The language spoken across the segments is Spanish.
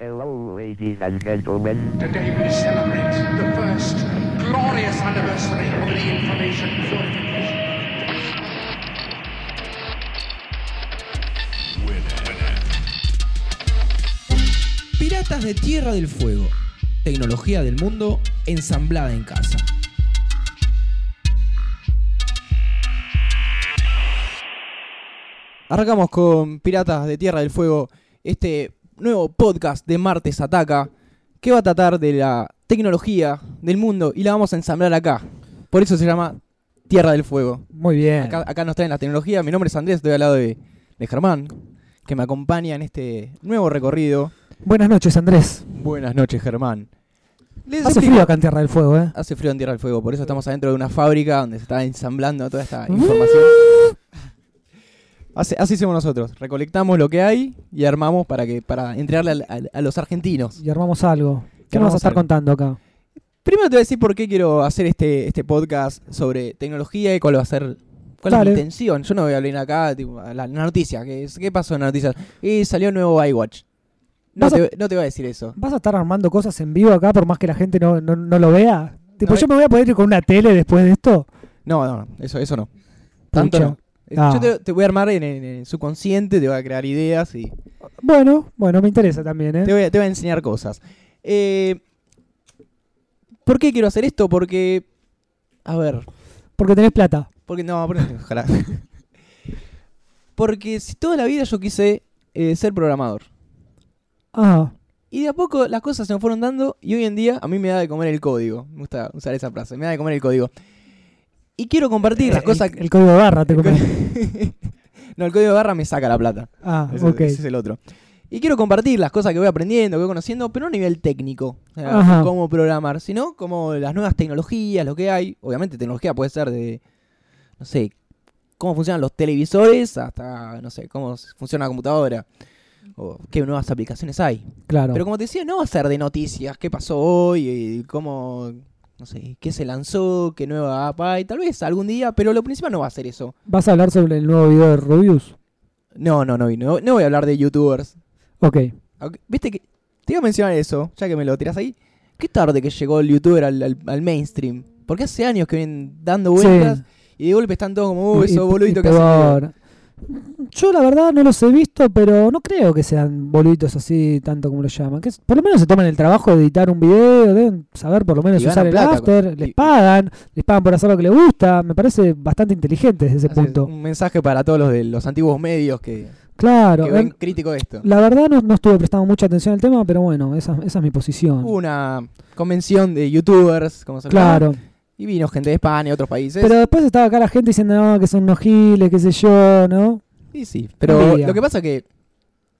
Hello, ladies and gentlemen. Today we celebrate the first glorious anniversary of the information purification. Piratas de Tierra del Fuego. Tecnología del mundo ensamblada en casa. Arrancamos con Piratas de Tierra del Fuego, este nuevo podcast de Martes Ataca, que va a tratar de la tecnología del mundo y la vamos a ensamblar acá. Por eso se llama Tierra del Fuego. Muy bien. Acá, acá nos traen la tecnología. Mi nombre es Andrés, estoy al lado de, de Germán, que me acompaña en este nuevo recorrido. Buenas noches, Andrés. Buenas noches, Germán. Les Hace explico- frío acá en Tierra del Fuego, ¿eh? Hace frío en Tierra del Fuego, por eso estamos adentro de una fábrica donde se está ensamblando toda esta información. Así, así hacemos nosotros, recolectamos lo que hay y armamos para que para entregarle a los argentinos. Y armamos algo. ¿Qué nos vas a estar algo. contando acá? Primero te voy a decir por qué quiero hacer este, este podcast sobre tecnología y cuál va a ser cuál es mi intención. Yo no voy a hablar acá tipo, la, la noticia, es, ¿qué pasó en la noticia? Y salió el nuevo iWatch. No a- te, no te voy a decir eso. ¿Vas a estar armando cosas en vivo acá por más que la gente no, no, no lo vea? Tipo, No, yo me voy a poder ir con una tele después de esto. No, no, no, eso, eso no. Tanto. Eh, Ah. Yo te, te voy a armar en, en el subconsciente, te voy a crear ideas y Bueno, bueno, me interesa también, ¿eh? te voy a, te voy a enseñar cosas. Eh, ¿Por qué quiero hacer esto? Porque, a ver, Porque tenés plata. porque no, porque, ojalá. Porque si toda la vida yo quise eh, ser programador. Ah, Y de a poco las cosas se me fueron dando y hoy en día a mí me da de comer el código. Me gusta usar esa frase, me da de comer el código. Y quiero compartir las el, cosas... el código de barra te el no, el código de barra me saca la plata. Ah, Ese, ok. ese es el otro. Y quiero compartir las cosas que voy aprendiendo, que voy conociendo, pero no a nivel técnico. Ajá. cómo programar, sino como las nuevas tecnologías, lo que hay. Obviamente tecnología puede ser de, no sé, cómo funcionan los televisores hasta, no sé, cómo funciona la computadora. O qué nuevas aplicaciones hay. Claro. Pero como te decía, no va a ser de noticias, qué pasó hoy, y cómo, no sé, qué se lanzó, qué nueva app hay. Tal vez algún día, pero lo principal no va a ser eso. ¿Vas a hablar sobre el nuevo video de Rubius? No, no, no, no, no voy a hablar de youtubers. Ok. Viste que. Te iba a mencionar eso, ya que me lo tiras ahí. Qué tarde que llegó el youtuber al, al- al mainstream. Porque hace años que vienen dando Sí. vueltas y de golpe están todos como, uy, Y- esos y- boluditos y que hacen video". peor. Yo la verdad no los he visto, pero no creo que sean boluditos así tanto como lo llaman. Que por lo menos se toman el trabajo de editar un video, deben saber por lo menos Y usar el plata after, con- les pagan, les pagan por hacer lo que les gusta. Me parece bastante inteligente desde ese Hace punto. Un mensaje para todos los de los antiguos medios que, Claro. que ven en- crítico esto. la verdad no, no estuve prestando mucha atención al tema, pero bueno, esa, esa es mi posición. Hubo una convención de youtubers, como se llama, claro. Y vino gente de España, otros países. Pero después estaba acá la gente diciendo no, que son unos giles, qué sé yo, ¿no? Sí, sí. Pero lo que pasa que,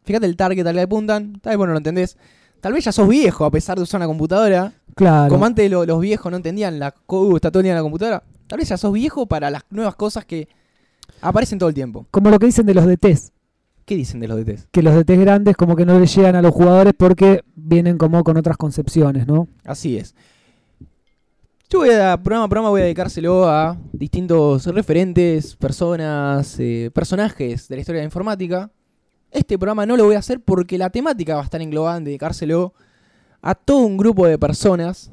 fíjate el target al que apuntan, tal vez vos no lo entendés. Tal vez ya sos viejo a pesar de usar una computadora. Claro. Como antes lo- los viejos no entendían la uh, está todo el día en la computadora. Tal vez ya sos viejo para las nuevas cosas que aparecen todo el tiempo. Como lo que dicen de los DTs. ¿Qué dicen de los DTs? que los DTs grandes como que no le llegan a los jugadores porque vienen como con otras concepciones, ¿no? Así es. Yo voy a, programa a programa voy a dedicárselo a distintos referentes, personas, eh, personajes de la historia de la informática. Este programa no lo voy a hacer porque la temática va a estar englobada en dedicárselo a todo un grupo de personas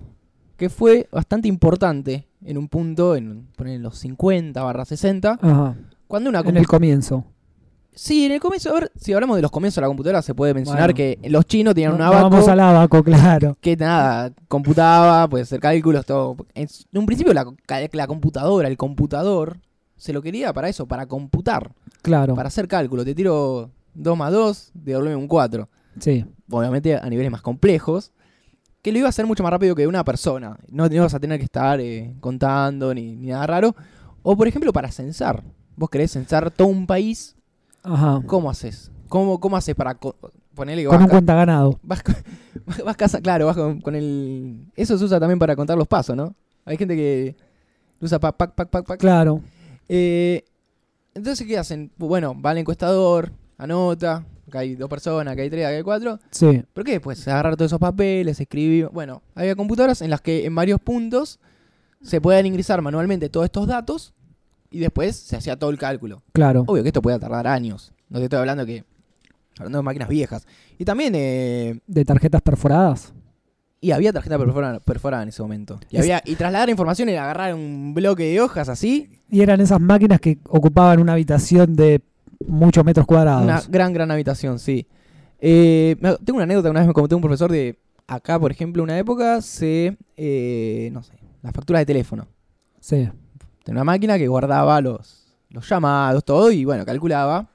que fue bastante importante en un punto, en, poner en los 50 barra 60, Ajá. cuando una En el comienzo. Sí, en el comienzo, a ver, si hablamos de los comienzos de la computadora, se puede mencionar Bueno. que los chinos tenían un No- abaco Vamos al abaco, claro. que nada, computaba, puede hacer cálculos, todo. En un principio la, la computadora, el computador, se lo quería para eso, para computar, Claro. para hacer cálculo. Te tiro 2 más 2, devuelve un 4. Sí. Obviamente a niveles más complejos, que lo iba a hacer mucho más rápido que una persona. No, no ibas a tener que estar eh, contando ni, ni nada raro. O por ejemplo para censar. Vos querés censar todo un país, Ajá. ¿cómo haces? ¿Cómo, cómo haces para co- ponerle Con vas un cuenta ganado. Vas, vas casa, claro, vas con, con el. Eso se usa también para contar los pasos, ¿no? Hay gente que usa pac, pac, pac, pac, pac. Claro. Eh, entonces, ¿qué hacen? Bueno, va al encuestador, anota, acá hay dos personas, acá hay tres, acá hay cuatro. Sí. ¿Pero qué después? Agarrar todos esos papeles, escribir. Bueno, había computadoras en las que en varios puntos se pueden ingresar manualmente todos estos datos y después se hacía todo el cálculo. Claro. Obvio que esto puede tardar años. No te estoy hablando que Hablando de máquinas viejas. Y también, eh, De tarjetas perforadas. y había tarjeta perforada, perforada en ese momento. Y, Es- había, y trasladar información era agarrar un bloque de hojas así. Y eran esas máquinas que ocupaban una habitación de muchos metros cuadrados. Una gran, gran habitación, sí. Eh, tengo una anécdota, una vez me contó un profesor de acá, por ejemplo, una época se, eh, no sé, las facturas de teléfono. Sí. Tenía una máquina que guardaba los, los llamados, todo, y bueno, calculaba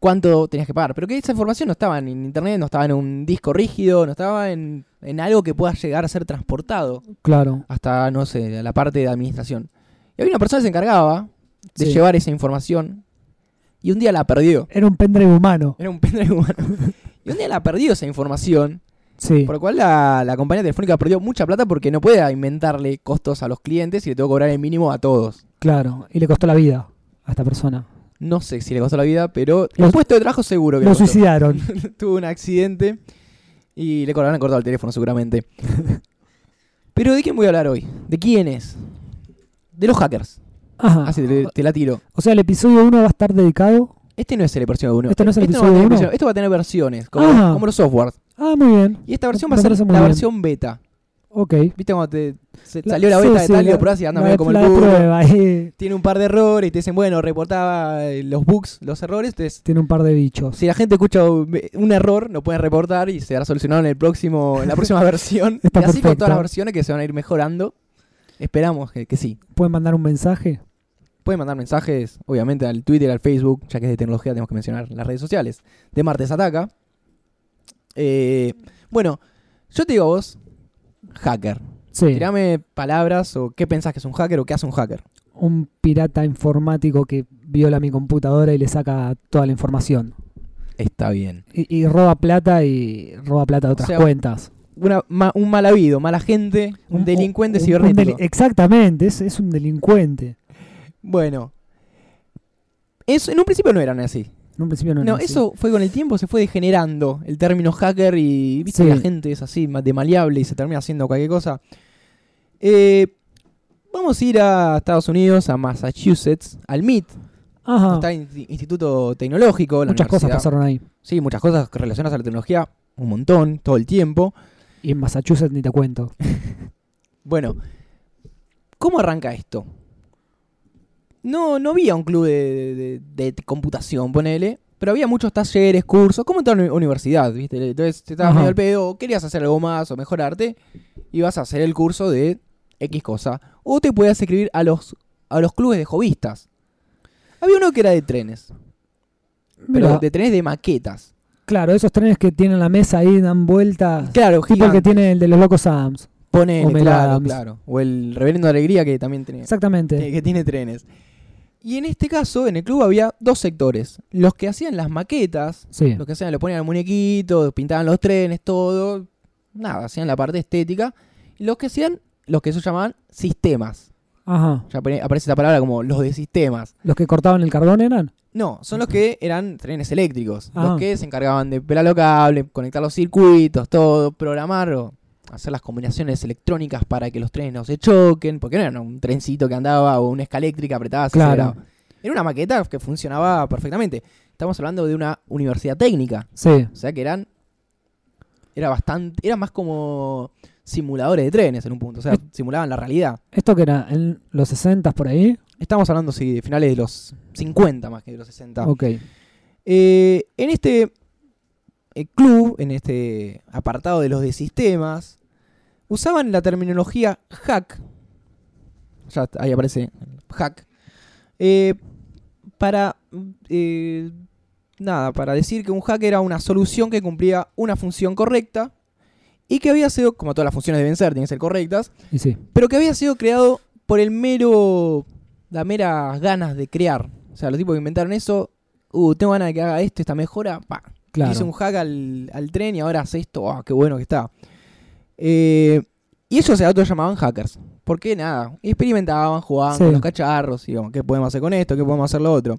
cuánto tenías que pagar. Pero que esa información no estaba en internet, no estaba en un disco rígido, no estaba en, en algo que pueda llegar a ser transportado Claro. hasta, no sé, la parte de administración. Y había una persona que se encargaba de Sí. llevar esa información y un día la perdió. Era un pendrive humano. Era un pendrive humano. Y un día la perdió esa información, Sí. por lo cual la, la compañía telefónica perdió mucha plata porque no puede inventarle costos a los clientes y le tengo que cobrar el mínimo a todos. Claro. Y le costó la vida a esta persona. No sé si le costó la vida, pero el Los- puesto de trabajo seguro que Lo le costó. suicidaron. Tuvo un accidente y le habrán cortado el teléfono seguramente. pero ¿de quién voy a hablar hoy? ¿De quiénes? De los hackers. Ajá. Así te, te la tiro. O sea, el episodio 1 va a estar dedicado. Este no es el episodio 1. ¿Este no es el a episodio tener uno? versión- Esto va a tener versiones, como, Ah. como los softwares. Ah, muy bien. Y esta versión va a ser la versión beta. Ok. ¿Viste cuando te se- La- salió la sí, beta de sí, tal y lo probás y anda medio como el culo? prueba, ahí Tiene un par de errores y te dicen, bueno, reportaba eh, los bugs, los errores. Entonces, Tiene un par de bichos. si la gente escucha un error, lo pueden reportar y será solucionado en el próximo, en la próxima versión. Está y así con perfecto. todas las versiones que se van a ir mejorando. Esperamos que, que sí. Pueden mandar un mensaje. Pueden mandar mensajes, obviamente, al Twitter, al Facebook, ya que es de tecnología, tenemos que mencionar las redes sociales. De Martes Ataca. Eh, bueno, yo te digo a vos, hacker. Sí. Tirame palabras o qué pensás que es un hacker o qué hace un hacker. Un pirata informático que viola mi computadora y le saca toda la información. Está bien. Y, y roba plata y roba plata de otras sea, cuentas. Una, ma- un mal habido, mala gente, un, delincuente un- un cibernético. deli- exactamente, es, es un delincuente. bueno, en un principio no eran así. En un principio no No, era así. eso fue con el tiempo, se fue degenerando el término hacker y viste Sí. la gente es así, de maleable y se termina haciendo cualquier cosa. Eh, vamos a ir a Estados Unidos, a Massachusetts, al MIT, Ajá. está el Instituto Tecnológico, la Muchas cosas pasaron ahí. Sí, muchas cosas relacionadas a la tecnología, un montón, todo el tiempo. Y en Massachusetts ni te cuento. Bueno, ¿cómo arranca esto? No, no había un club de, de- de- de computación, ponele, pero había muchos talleres, cursos, como en toda uni- universidad, ¿viste? Entonces te estabas Ajá. medio al pedo, querías hacer algo más o mejorarte, ibas a hacer el curso de X cosa. O te podías escribir a los, a los clubes de hobbyistas. Había uno que era de trenes, pero de trenes de maquetas. Claro, esos trenes que tienen la mesa ahí, dan vueltas. Claro, Tipo el que tiene el de los locos Adams. Mel claro, Adams. claro. O el Reverendo de Alegría que también tenía. Exactamente. que, que tiene trenes. Y en este caso, en el club había dos sectores. Los que hacían las maquetas, Sí. los que hacían, le ponían el muñequito, pintaban los trenes, todo. Nada, hacían la parte estética. Y los que hacían, los que se llamaban sistemas. Ajá. Ya apare- aparece esta palabra como los de sistemas. ¿Los que cortaban el carbón eran? No, son los que eran trenes eléctricos. Ah. Los que se encargaban de pelar los cables, conectar los circuitos, todo, programar o hacer las combinaciones electrónicas para que los trenes no se choquen. Porque no era un trencito que andaba o una escaléctrica apretada. Claro. Era una maqueta que funcionaba perfectamente. Estamos hablando de una universidad técnica. Sí. O sea que eran. Era bastante. Era más como simuladores de trenes en un punto. O sea, simulaban la realidad. ¿Esto que era? ¿En los 60 por ahí? Estamos hablando, sí, de finales de los 50 más que de los 60. Ok. Eh, en este club, en este apartado de los de sistemas, usaban la terminología hack. Ya ahí aparece hack. eh, para. eh, nada, para decir que un hack era una solución que cumplía una función correcta y que había sido, como todas las funciones deben ser, tienen que ser correctas, Y sí. pero que había sido creado por el mero. la mera ganas de crear. O sea, los tipos que inventaron eso, uh, tengo ganas de que haga esto, esta mejora, pa. Claro. Hice un hack al, al tren y ahora hace esto, ah, qué bueno que está. Eh, y ellos se llamaban hackers. Porque nada, experimentaban, jugaban Sí. con los cacharros, y digamos, ¿qué podemos hacer con esto? ¿Qué podemos hacer lo otro?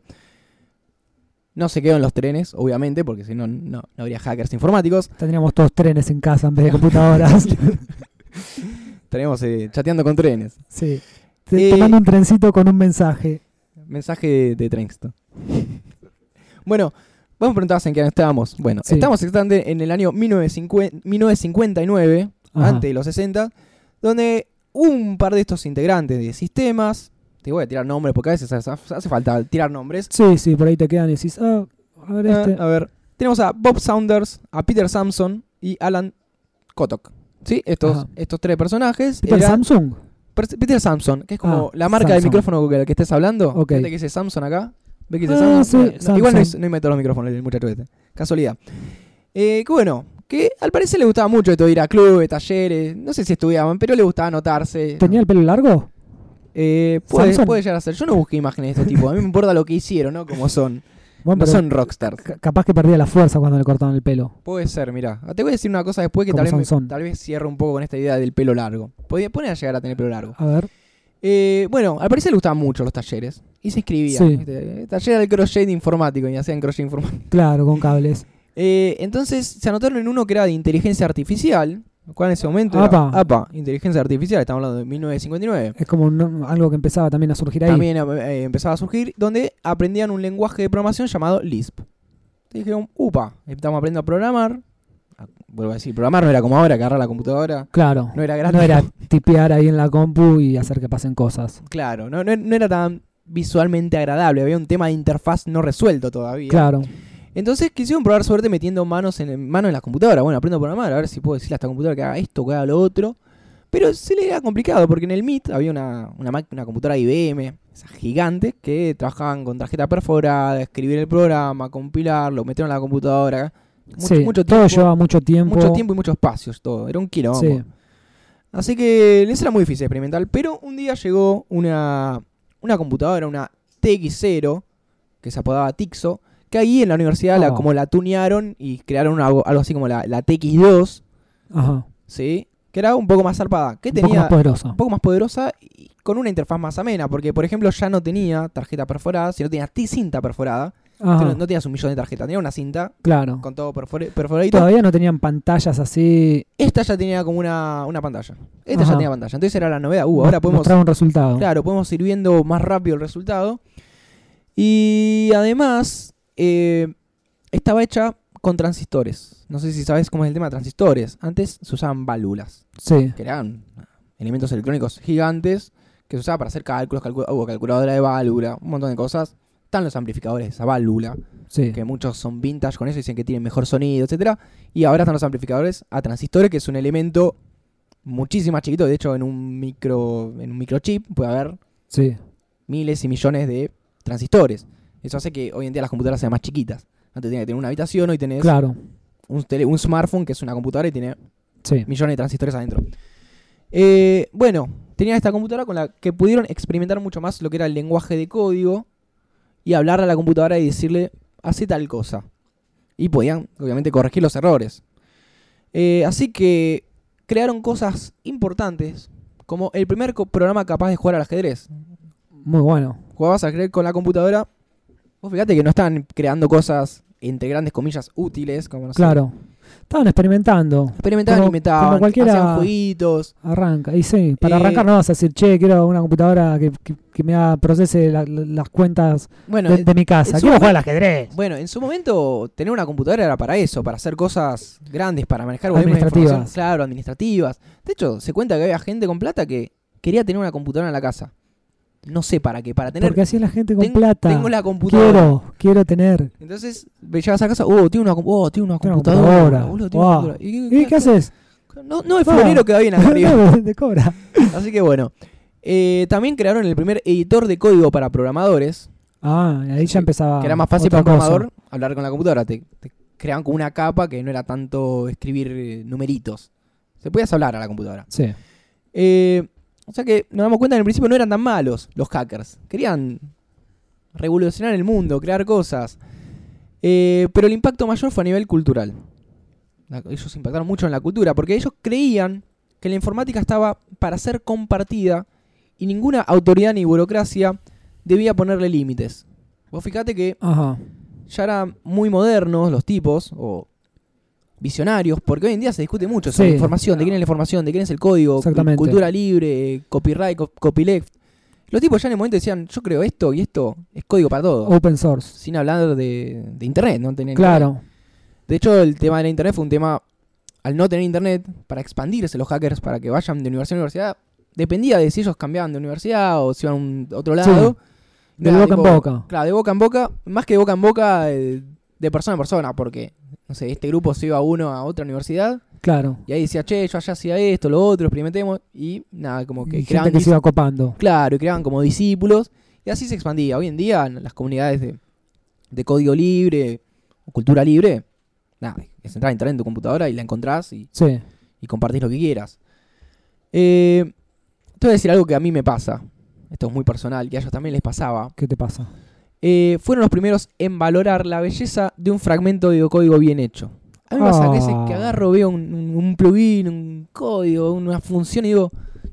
No se quedó en los trenes, obviamente, porque si no, no, no habría hackers informáticos. Tendríamos todos trenes en casa en vez de computadoras. Estaríamos eh, chateando con trenes. sí. Eh, mando un trencito con un mensaje. Mensaje de, de bueno, Vos me preguntabas en qué año estábamos. Bueno, Sí. estamos exactamente en el año 1950 1959, Ajá. antes de los 60, donde un par de estos integrantes de sistemas, te voy a tirar nombres porque a veces hace, falta tirar nombres. Sí, sí, por ahí te quedan y decís, ah, a ver Ah, este. a ver, tenemos a Bob Saunders, a Peter Sampson y Alan Kotok. ¿Sí? Estos, Ajá. estos tres personajes. Peter eran- Samsung. Per- Peter Samson, que es como Ah, la marca del Samsung. micrófono con el que estés hablando. Ok. Que dice Samsung acá. ¿Ves que dice Ah, sí, no, igual no, no inventó los micrófonos el muchacho este. Casualidad. Eh, que bueno, que al parecer le gustaba mucho esto de ir a clubes, talleres. No sé si estudiaban, pero le gustaba anotarse. ¿Tenía el pelo largo? Eh, puede, puede llegar a ser. Yo no busqué imágenes de estos tipos. A mí me importa lo que hicieron, ¿no? Como son. Bueno, No pero son rockstars. ca- capaz que perdía la fuerza cuando le cortaban el pelo. Puede ser, mira. Te voy a decir una cosa después que tal vez, me- tal vez cierre un poco con esta idea del pelo largo. Podía, podía llegar a tener pelo largo. A ver. Eh, bueno, al parecer le gustaban mucho los talleres. Y se inscribía. Sí. ¿viste? Taller del crochet informático. Y hacían crochet informático. Claro, con cables. Eh, entonces se anotaron en uno que era de inteligencia artificial. Lo cual en ese momento era- Apa. APA, inteligencia artificial. Estamos hablando de 1959. Es como un- algo que empezaba también a surgir ahí. También eh, empezaba a surgir. Donde aprendían un lenguaje de programación llamado Lisp. Te dijeron, upa, estamos aprendiendo a programar. Ah, Vuelvo a decir, programar no era como ahora, agarrar la computadora. Claro. No era gratis. No era tipear ahí en la compu y hacer que pasen cosas. Claro, no, no- no era tan visualmente agradable. Había un tema de interfaz no resuelto todavía. Claro. Entonces quisieron probar suerte metiendo manos en, manos en la computadora. Bueno, aprendo a programar, a ver si puedo decirle a esta computadora que haga esto, que haga lo otro. Pero se le era complicado porque en el MIT había una, una, una computadora IBM, esa gigante, que trabajaban con tarjeta perforada, escribir el programa, compilarlo, meterlo en la computadora. Mucho, sí, mucho todo tiempo, lleva mucho tiempo. mucho tiempo y muchos espacios, todo. Era un quilombo. Sí. Así que les era muy difícil experimentar. Pero un día llegó una, una computadora, una TX0, que se apodaba Tixo, que ahí en la universidad la, Oh. como la tunearon y crearon una- algo, así como la, la TX2, Ajá. ¿sí? Que era un poco más zarpada. Que Un poco tenía más poderosa. un poco más poderosa y con una interfaz más amena. Porque, por ejemplo, ya no tenía tarjeta perforada, sino tenía cinta perforada. Ajá. No, no tenías un millón de tarjetas, tenía una cinta Claro. con todo perfore- perforadito. Todavía no tenían pantallas así. Esta ya tenía como una, una pantalla. Esta Ajá. ya tenía pantalla. Entonces era la novedad. Uh, ahora podemos mostrar un resultado. Claro, podemos ir viendo más rápido el resultado. Y además, eh, estaba hecha con transistores. No sé si sabes cómo es el tema de transistores. Antes se usaban válvulas, Sí. que eran elementos electrónicos gigantes que se usaban para hacer cálculos, calcu- hubo calculadora de válvula, un montón de cosas. Están los amplificadores de esa válvula, Sí. que muchos son vintage con eso, dicen que tienen mejor sonido, etcétera Y ahora están los amplificadores a transistores, que es un elemento muchísimo más chiquito. De hecho, en un micro, en un microchip puede haber Sí. miles y millones de transistores. Eso hace que hoy en día las computadoras sean más chiquitas. Antes tenía que tener una habitación, hoy tenés Claro. un, tele- un smartphone que es una computadora y tiene Sí. millones de transistores adentro. Eh, bueno, tenía esta computadora con la que pudieron experimentar mucho más lo que era el lenguaje de código y hablar a la computadora y decirle, hace tal cosa. Y podían, obviamente, corregir los errores. Eh, así que crearon cosas importantes, como el primer programa capaz de jugar al ajedrez. Muy bueno. jugabas al ajedrez con la computadora. Vos fíjate que no estaban creando cosas, entre grandes comillas, útiles, como no sé. Estaban experimentando. Experimentaban, Como- inventaban, como cualquiera- hacían jueguitos. Arranca. Y sí, para Eh, arrancar no vas a decir, che, quiero una computadora que, que- que me haga- procese la- la- las cuentas Bueno, de, de mi casa. Quiero jugar al ajedrez. bueno, en su momento tener una computadora era para eso, para hacer cosas grandes, para manejar Administrativas. Claro, administrativas. De hecho, se cuenta que había gente con plata que quería tener una computadora en la casa. No sé para qué, para tener... Porque así es la gente con ten- plata. Tengo la computadora. quiero, quiero tener. Entonces, llegas a casa, oh, tiene una, oh, tiene una computadora. computadora. boludo, tiene una Wow. computadora. ¿Y, ¿Y qué haces? No, no es Ah. florero que va bien acá arriba. No, te cobra. Así que bueno. Eh, también crearon el primer editor de código para programadores, Ah, ahí ya empezaba. que era más fácil para un cosa. programador hablar con la computadora. Te, te creaban como una capa que no era tanto escribir eh, numeritos. Se podías hablar a la computadora. Sí. Eh, o sea que nos damos cuenta que en el principio no eran tan malos los hackers. Querían revolucionar el mundo, crear cosas. Eh, pero el impacto mayor fue a nivel cultural. Ellos impactaron mucho en la cultura porque ellos creían que la informática estaba para ser compartida y ninguna autoridad ni burocracia debía ponerle límites. Vos fíjate que Ajá. ya eran muy modernos los tipos, o visionarios, porque hoy en día se discute mucho sobre Sí. información, de quién es la información, de quién es el código, cultura libre, copyright, co- copyleft. Los tipos ya en el momento decían, yo creo esto y esto es código para todo. Open source. Sin hablar de, de internet, no tener Claro. De hecho, el tema de la internet fue un tema, al no tener internet, para expandirse los hackers, para que vayan de universidad a universidad, dependía de si ellos cambiaban de universidad o si iban a un otro lado. De boca en boca. Claro, de boca en boca, más que de boca en boca, eh, de persona en persona, porque, no sé, este grupo se iba uno a otra universidad Claro. y ahí decía, che, yo allá hacía esto, lo otro, experimentemos, y nada, como que Y creaban gente que se dis- iba copando. Claro, y creaban como discípulos, y así se expandía. Hoy en día, en las comunidades de, de código libre o cultura libre, nada, es entrar a internet en tu computadora y la encontrás y, Sí. y compartís lo que quieras. Eh, te voy a decir algo que a mí me pasa. Esto es muy personal, que a ellos también les pasaba. ¿Qué te pasa? Eh, fueron los primeros en valorar la belleza de un fragmento de código bien hecho. A mí me pasa que, ese Ah. que agarro, veo un, un- plugin, un código, una función y digo,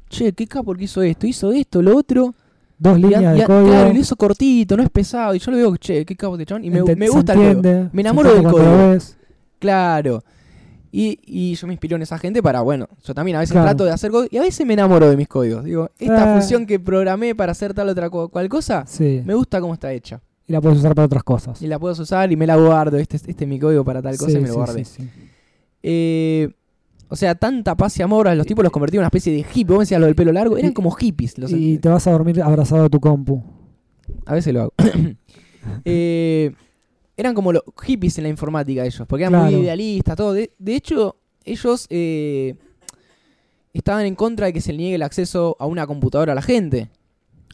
che, qué capo que hizo esto, hizo esto, lo otro. Dos Y líneas de a- código. Claro, y lo hizo cortito, no es pesado. Y yo lo veo, che, qué capo de chabón. Y me, ente- me gusta el juego. Me enamoro del código. Claro. Y, y yo me inspiro en esa gente para, bueno, yo también a veces Claro. trato de hacer código y a veces me enamoro de mis códigos. Digo, esta función que programé para hacer tal otra co- cual cosa, Sí. me gusta cómo está hecha. Y la puedes usar para otras cosas. Y la puedo usar y me la guardo. Este, es- este es mi código para tal cosa Sí, y me lo sí, guardé. sí, sí. Eh, o sea, tanta paz y amor. a Los tipos los convertí en una especie de hippie. Vos me decías lo del pelo largo. Eran Y- como hippies. Los Y te vas a dormir abrazado a tu compu. A veces lo hago. Eh, eran como los hippies en la informática ellos, porque eran Claro. muy idealistas, todo. De, de hecho, ellos eh, estaban en contra de que se le niegue el acceso a una computadora a la gente.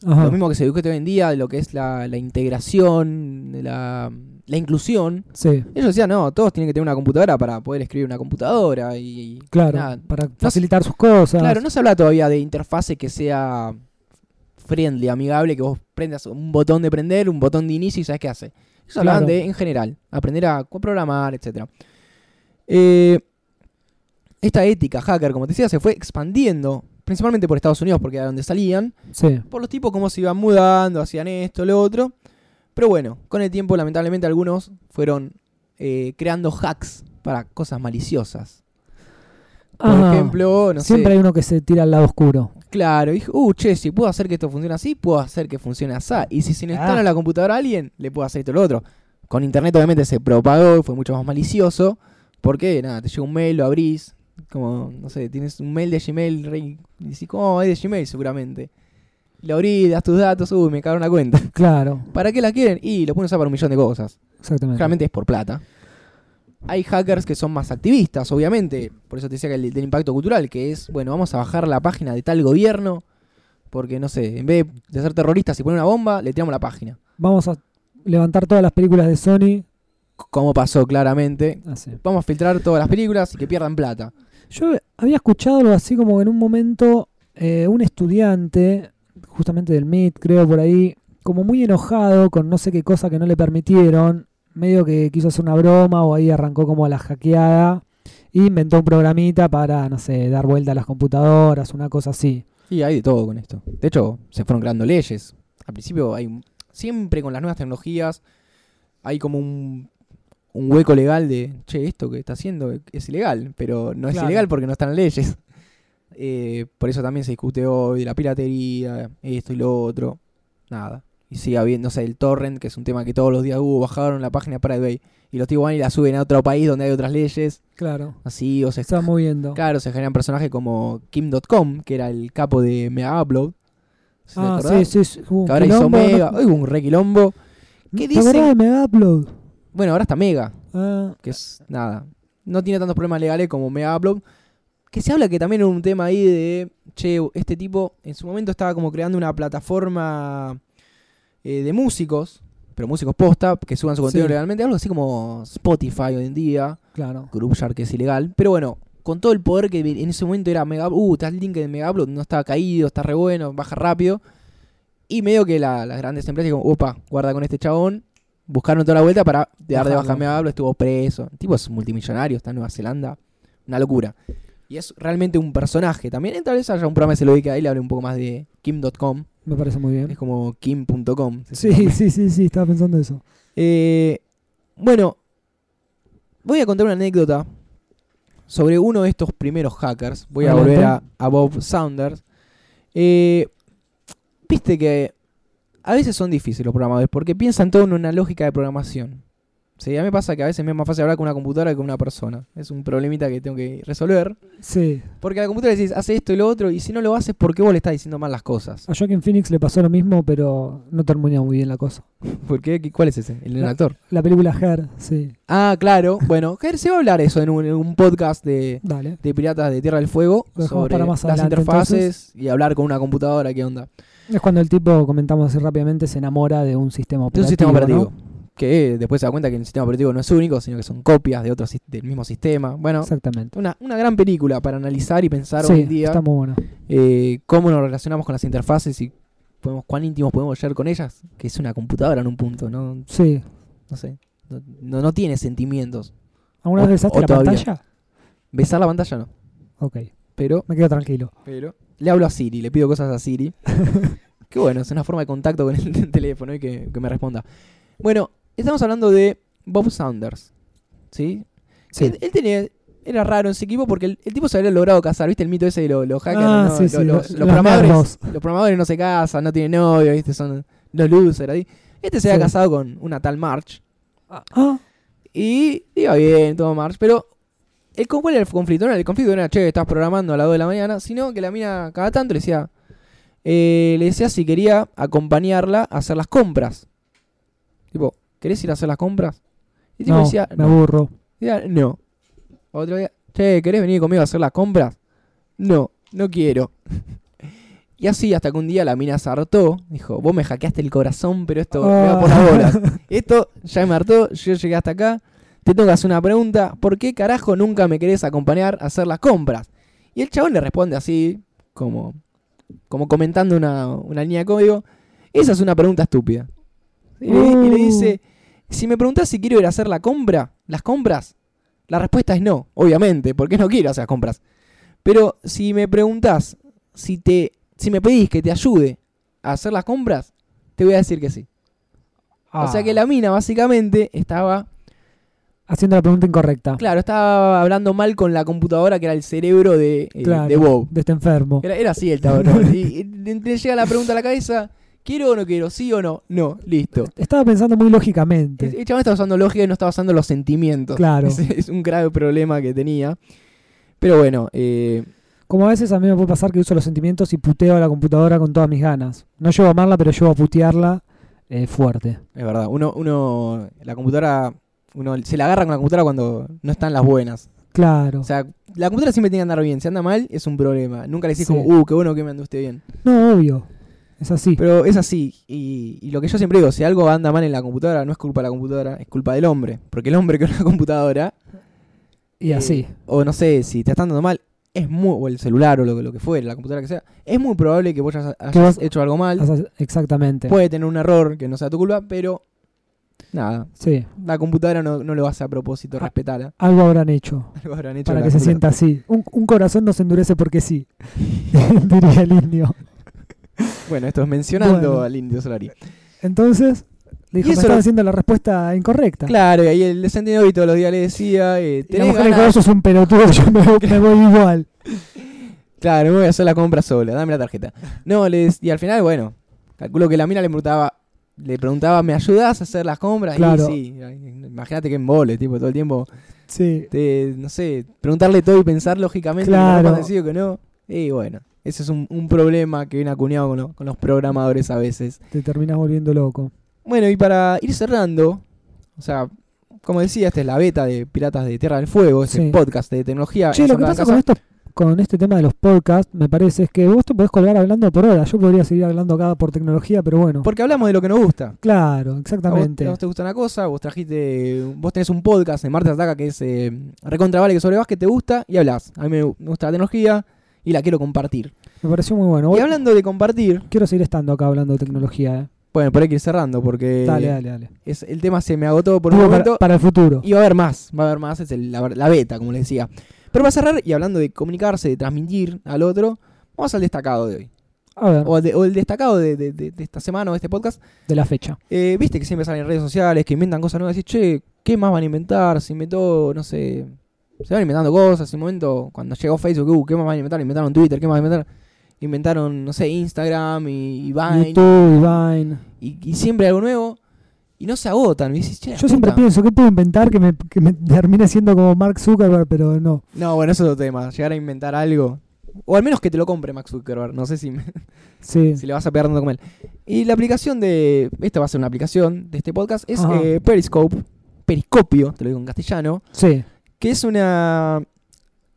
Ajá. Lo mismo que se discute hoy en día de lo que es la, la integración, de la, la inclusión. Sí, Ellos decían, no, todos tienen que tener una computadora para poder escribir una computadora y... claro. nada. Para facilitar sus cosas. Claro, no se habla todavía de interfase que sea friendly, amigable, que vos prendas un botón de prender, un botón de inicio y sabes qué hace. Ellos hablaban de, en general, aprender a programar, etc. Eh, esta ética hacker, como te decía, se fue expandiendo, principalmente por Estados Unidos, porque era donde salían, Sí. por los tipos cómo se iban mudando, hacían esto, lo otro. Pero bueno, con el tiempo, lamentablemente, algunos fueron eh, creando hacks para cosas maliciosas. Por ejemplo, no sé. Siempre hay uno que se tira al lado oscuro. Claro, dije, uh, che, si puedo hacer que esto funcione así, puedo hacer que funcione así. Y si se le instala Ah. en la computadora a alguien, le puedo hacer esto y lo otro. Con internet obviamente se propagó, fue mucho más malicioso. Porque, nada, te llega un mail, lo abrís, como, no sé, tienes un mail de Gmail, re- y decís, ¿cómo? Es de Gmail seguramente. Lo abrís, das tus datos, uy, me cagaron la cuenta. Claro, ¿Para qué la quieren? Y lo pueden usar para un millón de cosas. exactamente. Realmente es por plata. Hay hackers que son más activistas, obviamente. Por eso te decía que el del impacto cultural, que es, bueno, vamos a bajar la página de tal gobierno. Porque, no sé, en vez de ser terroristas y poner una bomba, le tiramos la página. Vamos a levantar todas las películas de Sony. Como pasó claramente. Así. Vamos a filtrar todas las películas y que pierdan plata. Yo había escuchado algo así como que en un momento eh, un estudiante, justamente del MIT, creo por ahí, como muy enojado con no sé qué cosa que no le permitieron, medio que quiso hacer una broma o ahí arrancó como la hackeada y inventó un programita para, no sé, dar vuelta a las computadoras, una cosa así. Y hay de todo con esto. De hecho, se fueron creando leyes. Al principio hay siempre con las nuevas tecnologías hay como un, un hueco legal de, che, esto que está haciendo es ilegal, pero no es ilegal porque no están leyes. Eh, por eso también se discute hoy de la piratería, esto y lo otro. Nada. Y sigue habiendo, no sé, el torrent, que es un tema que todos los días hubo, bajaron la página Pirate Bay y los tipos van y la suben a otro país donde hay otras leyes. Claro. Así, o se está moviendo. Claro, se generan personajes como Kim.com, que era el capo de Mega Upload. ¿Se Ah, sí, sí, sí. Hubo Que ahora hizo Mega. ¿no? Hubo un re quilombo. ¿Qué ¿Te acordás dicen? de Mega Upload? Bueno, ahora está Mega, Ah, que es nada. No tiene tantos problemas legales como Mega Upload. Que se habla que también hubo un tema ahí de. Che, este tipo en su momento estaba como creando una plataforma eh, de músicos, pero músicos posta, que suban su contenido Sí. legalmente. Algo así como Spotify hoy en día. claro. Groupshark que es ilegal. Pero bueno, con todo el poder que en ese momento era Mega uh, está el link de Mega Upload, no estaba caído, está re bueno, baja rápido. Y medio que la- las grandes empresas como, opa, guarda con este chabón. Buscaron toda la vuelta para dar de baja Mega Upload, estuvo preso. El tipo es multimillonario, está en Nueva Zelanda. Una locura. Y es realmente un personaje. También tal vez haya un programa que se lo dedique ahí, le hable un poco más de Kim.com. Me parece muy bien. Es como Kim.com. Sí, sí, sí, sí, estaba pensando eso. Eh, bueno, voy a contar una anécdota sobre uno de estos primeros hackers. Voy a volver a, a Bob Saunders. Eh, viste que a veces son difíciles los programadores porque piensan todo en una lógica de programación. Sí, a mí me pasa que a veces me es más fácil hablar con una computadora que con una persona. Es un problemita que tengo que resolver. Sí. Porque a la computadora le decís, hace esto y lo otro, y si no lo haces, ¿por qué vos le estás diciendo mal las cosas? A Joaquin Phoenix le pasó lo mismo, pero no terminó muy bien la cosa. ¿Por qué? ¿Qué- ¿Cuál es ese? ¿El La- actor? La película Her, sí. Ah, claro. Bueno, Ger, se va a hablar eso en un, en un podcast de, Dale. de Piratas de Tierra del Fuego sobre para más las adelante, interfaces y hablar con una computadora, ¿qué onda? Es cuando el tipo, comentamos así rápidamente, se enamora de un sistema De operativo. un sistema operativo. ¿no? Que después se da cuenta que el sistema operativo no es único, sino que son copias de otros del mismo sistema. Bueno, Exactamente. una, una gran película para analizar y pensar Sí, hoy en día está muy bueno. eh, cómo nos relacionamos con las interfaces y podemos, cuán íntimos podemos llegar con ellas, que es una computadora en un punto, ¿no? Sí. No sé. No, no, no tiene sentimientos. ¿Alguna vez besaste la todavía. pantalla? Besar la pantalla no. Ok, Pero, me quedo tranquilo. pero le hablo a Siri, le pido cosas a Siri. que bueno, es una forma de contacto con el teléfono y que, que me responda. Bueno, estamos hablando de Bob Saunders. ¿Sí? Sí. Él, él tenía, era raro en ese equipo porque el, el tipo se había logrado casar, ¿viste? El mito ese de los, hackers. Ah, ¿no? sí, Lo- sí, lo- los- programadores, los programadores no se casan, no tienen novio, ¿viste? Son los losers. Este se había casado con una tal March. Ah, Y iba bien, todo March, pero el, ¿cuál era el conflicto? No era el conflicto, era, che, estás programando a las 2 de la mañana, sino que la mina cada tanto le decía, eh, le decía si quería acompañarla a hacer las compras. Tipo, ¿querés ir a hacer las compras? Y el tipo no, decía, me no. aburro. Decía, no. Otro día, che, ¿querés venir conmigo a hacer las compras? No, no quiero. Y así hasta que un día la mina se hartó, dijo, vos me hackeaste el corazón, pero esto me va por las Ah. bolas. Esto ya me hartó, yo llegué hasta acá. Te tengo que hacer una pregunta, ¿por qué carajo nunca me querés acompañar a hacer las compras? Y el chabón le responde así, como, como comentando una, una línea de código, esa es una pregunta estúpida. Y le, y le dice, si me preguntás si quiero ir a hacer la compra, las compras, la respuesta es no, obviamente, porque no quiero hacer las compras. Pero si me preguntás si te si me pedís que te ayude a hacer las compras, te voy a decir que sí. O sea que Ah, la mina básicamente estaba, Haciendo la pregunta incorrecta. claro, estaba hablando mal con la computadora que era el cerebro de, eh, Claro, de Bob. de este enfermo. Era, era así el tablero. y, y le llega la pregunta a la cabeza, ¿quiero o no quiero? ¿Sí o no? No, listo. Estaba pensando muy lógicamente. El chabón estaba usando lógica y no estaba usando los sentimientos. Claro. Es, es un grave problema que tenía. Pero bueno, eh, Como a veces a mí me puede pasar que uso los sentimientos y puteo a la computadora con todas mis ganas. No llevo a amarla, pero llevo a putearla eh, fuerte. es verdad. Uno, uno, la computadora, uno se la agarra con la computadora cuando no están las buenas. Claro. O sea, la computadora siempre tiene que andar bien. Si anda mal, es un problema. Nunca le decís Sí. como, uh, qué bueno que me ande usted bien. no, obvio. Es así. Pero es así. Y, y lo que yo siempre digo, si algo anda mal en la computadora, no es culpa de la computadora, es culpa del hombre. Porque el hombre que una computadora, y eh, así. o no sé, si te está andando mal, es muy, o el celular o lo, lo que fuera, la computadora que sea, es muy probable que vos hayas, hayas hecho algo mal. Exactamente. Puede tener un error que no sea tu culpa, pero nada, Sí. la computadora no, no lo hace a propósito, Ah. respetala. Algo habrán hecho. Algo habrán hecho Para que se sienta así. Un, un corazón no se endurece porque sí. Diría el indio. Bueno, esto es mencionando Bueno. al indio Solari. Entonces, le dijo, Y me eso están lo- haciendo la respuesta incorrecta. Claro, y ahí el descendido y todos los días le decía, eh, Y la ¿tenés mujer dijo, ganas? eso es un pelotudo, yo me, voy- me voy igual. Claro, me voy a hacer la compra sola, dame la tarjeta. No, les, y al final, bueno, calculo que la mina le preguntaba, le preguntaba, ¿me ayudás a hacer las compras? Claro. Y sí, imagínate que embole, tipo, todo el tiempo, Sí. te, no sé, preguntarle todo y pensar lógicamente, Claro. no que no. Y bueno, ese es un, un problema que viene acuñado con, lo- con los programadores a veces. Te terminas volviendo loco. Bueno, y para ir cerrando, o sea, como decía, esta es la beta de Piratas de Tierra del Fuego, ese Sí. podcast de tecnología. Che, lo que pasa con esto, con este tema de los podcasts, me parece, es que vos te podés colgar hablando por horas. Yo podría seguir hablando acá por tecnología, pero bueno. Porque hablamos de lo que nos gusta. Claro, A vos, exactamente. a vos te gusta una cosa, vos trajiste, vos tenés un podcast en Marte Ataca que es eh, Recontra Vale que sobre básquet te gusta y hablas. A mí me gusta la tecnología y la quiero compartir. Me pareció muy bueno. Y Voy- hablando de compartir, Quiero seguir estando acá hablando de tecnología, ¿eh? bueno, por ahí que ir cerrando porque Dale, dale, dale. Es, el tema se me agotó por un Digo, momento para, el futuro. y va a haber más, va a haber más, es el- la, la beta, como les decía. Pero para cerrar, y hablando de comunicarse, de transmitir al otro, vamos al destacado de hoy. A ver, O, al de- o el destacado de, de- de- de esta semana o de este podcast. de la fecha. Eh, Viste que siempre salen en redes sociales, que inventan cosas nuevas y che, ¿qué más van a inventar? Se inventó, no sé, se van inventando cosas. En un momento, cuando llegó Facebook, uh, ¿qué más van a inventar? Inventaron Twitter, ¿qué más van a inventar? inventaron, no sé, Instagram y, y Vine. YouTube, Vine. Y, y siempre algo nuevo. Y no se agotan. Dices, "Che, la Yo siempre puta". pienso, ¿qué puedo inventar que me, que me termine siendo como Mark Zuckerberg? Pero no. No, bueno, eso es otro tema. Llegar a inventar algo. O al menos que te lo compre Max Zuckerberg. No sé si, me- Sí. si le vas a pegar tanto con él. Y la aplicación de. Esta va a ser una aplicación de este podcast. Es eh, Periscope. Periscopio, te lo digo en castellano. Sí. Que es una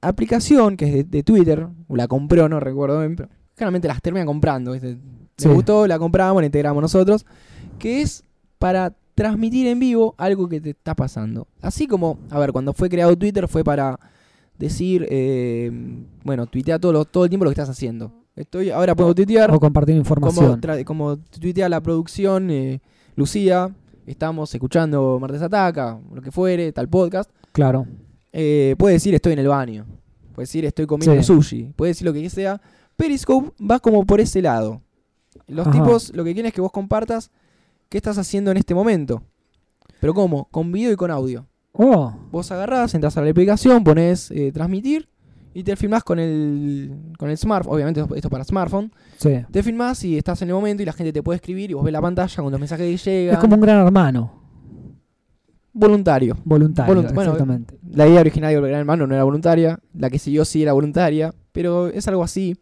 aplicación que es de, de Twitter. La compró, no recuerdo bien. Pero generalmente las terminan comprando. ¿viste? Sí. Me gustó, la compramos, la integramos nosotros. Que es para transmitir en vivo algo que te está pasando. Así como, a ver, cuando fue creado Twitter fue para decir, eh, bueno, tuitea todo, lo- todo el tiempo lo que estás haciendo. Estoy, ahora puedo tuitear, O compartir como, información. tra- como tuitea la producción, eh, Lucía, estamos escuchando Martes Ataca, lo que fuere, tal podcast. Claro. Eh, puede decir estoy en el baño, puede decir estoy comiendo Sí. sushi, puede decir lo que sea. Periscope va como por ese lado. Los Ajá. tipos lo que quieren es que vos compartas qué estás haciendo en este momento. Pero ¿cómo? Con video y con audio. Oh, Vos agarrás, entras a la aplicación, pones eh, transmitir y te filmás con el, con el smartphone. Obviamente esto esto es para smartphone. sí. Te filmás y estás en el momento y la gente te puede escribir y vos ves la pantalla con los mensajes que llegan. Es como un gran hermano. Voluntario. Voluntario, Volunt- bueno, exactamente. La idea original del Gran Hermano no era voluntaria. La que siguió sí era voluntaria. Pero es algo así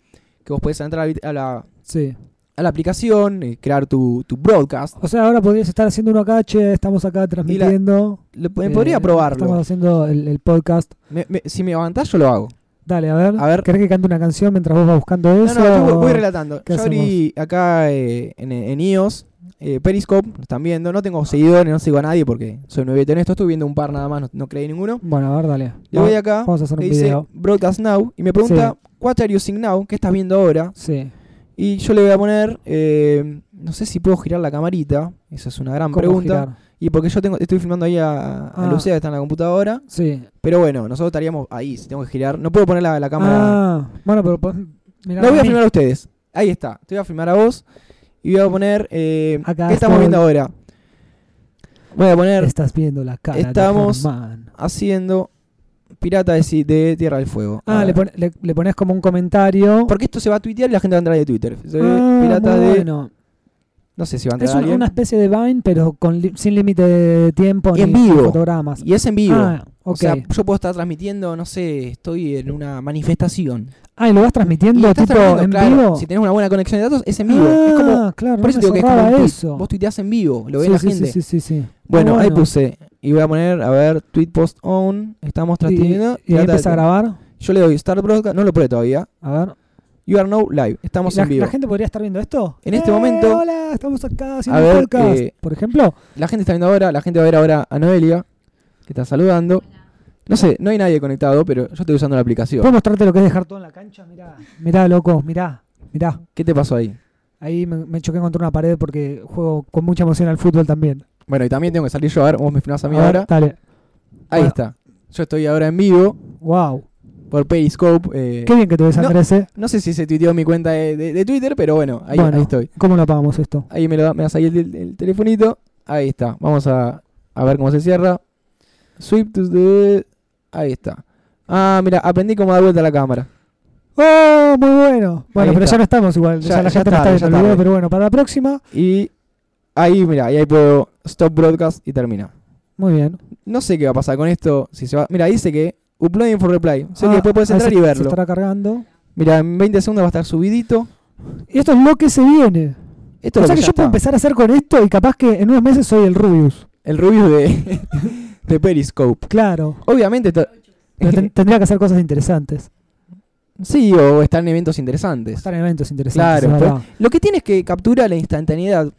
que vos podés entrar a la- la, Sí. a la aplicación, eh, crear tu, tu broadcast. O sea, ahora podrías estar haciendo uno acá, che, estamos acá transmitiendo. Lo- me eh, podría probarlo. Estamos haciendo el, el podcast. Me- me- si me avanzás, yo lo hago. Dale, a ver. A ver. ¿Querés que cante una canción mientras vos vas buscando No, eso? no, yo voy, relatando. ¿Qué Yo abrí acá eh, en, en iOS, eh, Periscope, lo están viendo. No tengo seguidores, no sigo a nadie porque soy nuevito en esto. Estoy viendo un par nada más, no, no creí ninguno. Bueno, a ver, dale. Le voy acá, Vamos a hacer dice. Broadcast Now y me pregunta, What are you seeing now? ¿Qué estás viendo ahora? Sí. Y yo le voy a poner, eh, no sé si puedo girar la camarita. Esa es una gran ¿Cómo pregunta. girar? Y porque yo tengo, estoy filmando ahí a, a Ah. Lucía, que está en la computadora. Sí. Pero bueno, nosotros estaríamos ahí, si tengo que girar. No puedo poner la, la cámara. Ah, bueno, pero pon- mirá, Lo voy a filmar a ustedes. Ahí está. Te voy a filmar a vos. Y voy a poner. eh, Acá ¿Qué estamos viendo ahora? Voy a poner Estás viendo la cara Estamos- de haciendo Pirata de, de Tierra del Fuego. Ah, le, pon- le, le pones como un comentario. Porque esto se va a tuitear y la gente va a entrar de Twitter. Ah, Pirata de. bueno. No sé si va a entrar Es una, especie de Vine, pero con sin límite de tiempo Y en vivo. fotogramas. Y es en vivo. Ah, O sea, yo puedo estar transmitiendo, no sé, estoy en una manifestación. Ah, ¿y lo vas Y transmitiendo tipo transmitiendo, en claro, vivo? Si tenés una buena conexión de datos, es en vivo. Ah, es como, claro, por eso no digo que es como un cerraba tweet. eso. Vos tuiteás en vivo, lo ve Sí, la sí, gente. Sí, sí, sí. Bueno, ahí puse. Y voy a poner, a ver, tweet post on. Estamos Y, transmitiendo. y Pirata de empieza a grabar. Yo le doy Start Broadcast, no lo pruebe todavía. A ver. You are now live. Estamos la, en vivo. la gente podría estar viendo esto? En este ¡Eh, momento- Hola, estamos acá haciendo ver, podcast. eh, Por ejemplo. La gente está viendo ahora, la gente va a ver ahora a Noelia, que está saludando. No sé, no hay nadie conectado, pero yo estoy usando la aplicación. ¿Puedo mostrarte lo que es dejar todo en la cancha? Mirá, mirá, loco, mirá, mirá. ¿Qué te pasó ahí? Ahí me, me choqué contra una pared porque juego con mucha emoción al fútbol también. Bueno, y también tengo que salir yo a ver, vos me filmás a mí A ver, ahora. Dale. Ahí bueno. está. Yo estoy ahora en vivo Wow. por Periscope. eh, Qué bien que te ves, no. Andrés, ¿eh? no sé si se tuiteó mi cuenta de, de- de Twitter, pero bueno, ahí, Bueno. ahí estoy. ¿Cómo lo apagamos esto? Ahí me, lo da, me das ahí el, el telefonito. Ahí está. Vamos a, a ver cómo se cierra. Sweep to the... Ahí está. Ah, mira, aprendí cómo dar vuelta a la cámara. ¡Oh, muy bueno! Bueno, Ahí pero está. ya no estamos igual. Ya, Ya- la ya gente no está tarde, viendo el video, tarde. pero bueno, para la próxima, Y ahí, mira, ahí puedo stop broadcast y termina. muy bien. No sé qué va a pasar con esto. Si se va... Mira, dice que uploading for reply. O sea que Ah, después puedes entrar se- y Se verlo. estará cargando. Mira, en 20 segundos va a estar subidito. Y esto es lo que se viene. Esto o es sea lo que yo puedo empezar a hacer con esto y capaz que en unos meses soy el Rubius. El rubio de, de Periscope. Claro. Obviamente, Pero ten- tendría que hacer cosas interesantes. sí, o están en eventos interesantes. Estar en eventos interesantes. Claro, es pues. Lo que tiene es que captura la instantaneidad.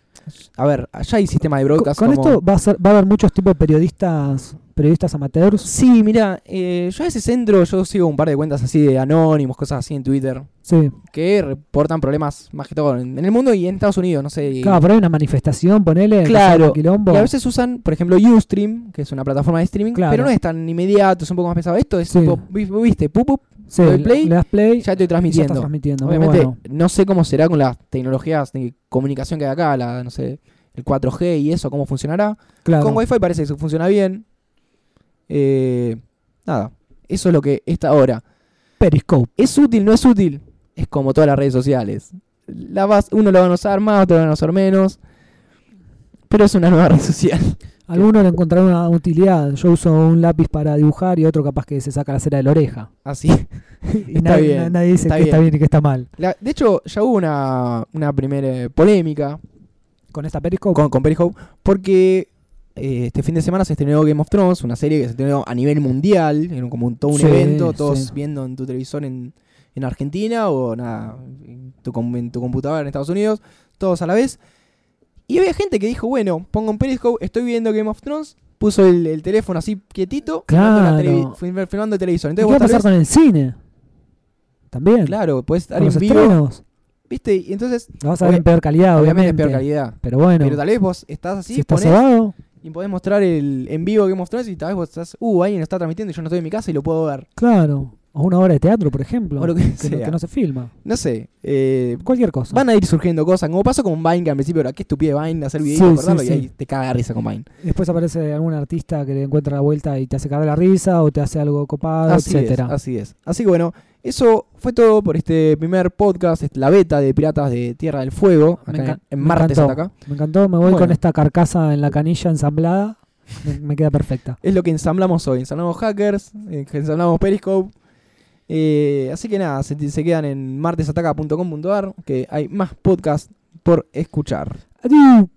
A ver, allá hay sistema de Con, broadcast. con como- esto va a, ser, va a haber muchos tipos de periodistas periodistas amateurs. Sí, mira, eh, yo a veces entro, yo sigo un par de cuentas así de anónimos, cosas así en Twitter, Sí. que reportan problemas más que todo en, el mundo y en Estados Unidos, no sé. y- Claro, pero hay una manifestación, ponele. Claro, quilombo. Y a veces usan, por ejemplo, Ustream, que es una plataforma de streaming, Claro. pero no es tan inmediato, es un poco más pesado. Esto es Sí. tipo, vi- viste, pup, pup, Sí, doy play, le das play ya estoy ya transmitiendo. estás transmitiendo. Obviamente, bueno. no sé cómo será con las tecnologías de comunicación que hay acá, la, no sé, el 4G y eso, cómo funcionará. Claro. Con Wi-Fi parece que funciona bien. Eh, nada, eso es lo que está ahora. Periscope. ¿Es útil? ¿No es útil? es como todas las redes sociales. La vas, uno lo van a usar más, otro lo van a usar menos. Pero es una nueva red social. Algunos le encontrarán una utilidad. Yo uso un lápiz para dibujar y otro capaz que se saca la cera de la oreja. Así. Y Está nadie, bien, nadie dice está que está bien. bien y que está mal. La- de hecho, ya hubo una, una primera polémica Con esta Periscope. con, con Periscope porque eh, este fin de semana se estrenó Game of Thrones, una serie que se estrenó a nivel mundial, era como un, todo un Sí, evento, todos sí. viendo en tu televisor en, en Argentina o nada, en tu, en tu computadora en Estados Unidos, todos a la vez. Y había gente que dijo, bueno, pongo un Periscope, estoy viendo Game of Thrones, puso el, el teléfono así quietito, Claro. filmando el televisor. ¿Y Entonces qué va a pasar con el cine? También. claro, puedes estar en vivo, estrenos. ¿viste? Y entonces, Lo vas a ver en peor calidad, obviamente obviamente. es peor calidad. Pero bueno, Pero tal vez vos estás así, si estás ponés- y podés mostrar el en vivo of Thrones y tal vez vos estás, uh, alguien está transmitiendo y yo no estoy en mi casa y lo puedo ver. claro. O una obra de teatro, por ejemplo. O lo que que, no, sea. que no se filma. No sé, eh, Cualquier cosa. van a ir surgiendo cosas, como pasó con Vine, que al principio era qué estupidez Vine, hacer Sí, videitos, sí, sí. y ahí te caga de risa con Vine. Después aparece algún artista que le encuentra la vuelta y te hace cagar la risa o te hace algo copado, Así es, etcétera. así es. Así que bueno, eso fue todo por este primer podcast, la beta de Piratas de Tierra del Fuego, acá en, en me martes encantó. acá. Me encantó, me voy Bueno. con esta carcasa en la canilla ensamblada. Me, me queda perfecta. Es lo que ensamblamos hoy, ensamblamos hackers, eh, ensamblamos Periscope. Eh, así que nada, se, se quedan en martesataca.com.ar, que hay más podcasts por escuchar. Adiós.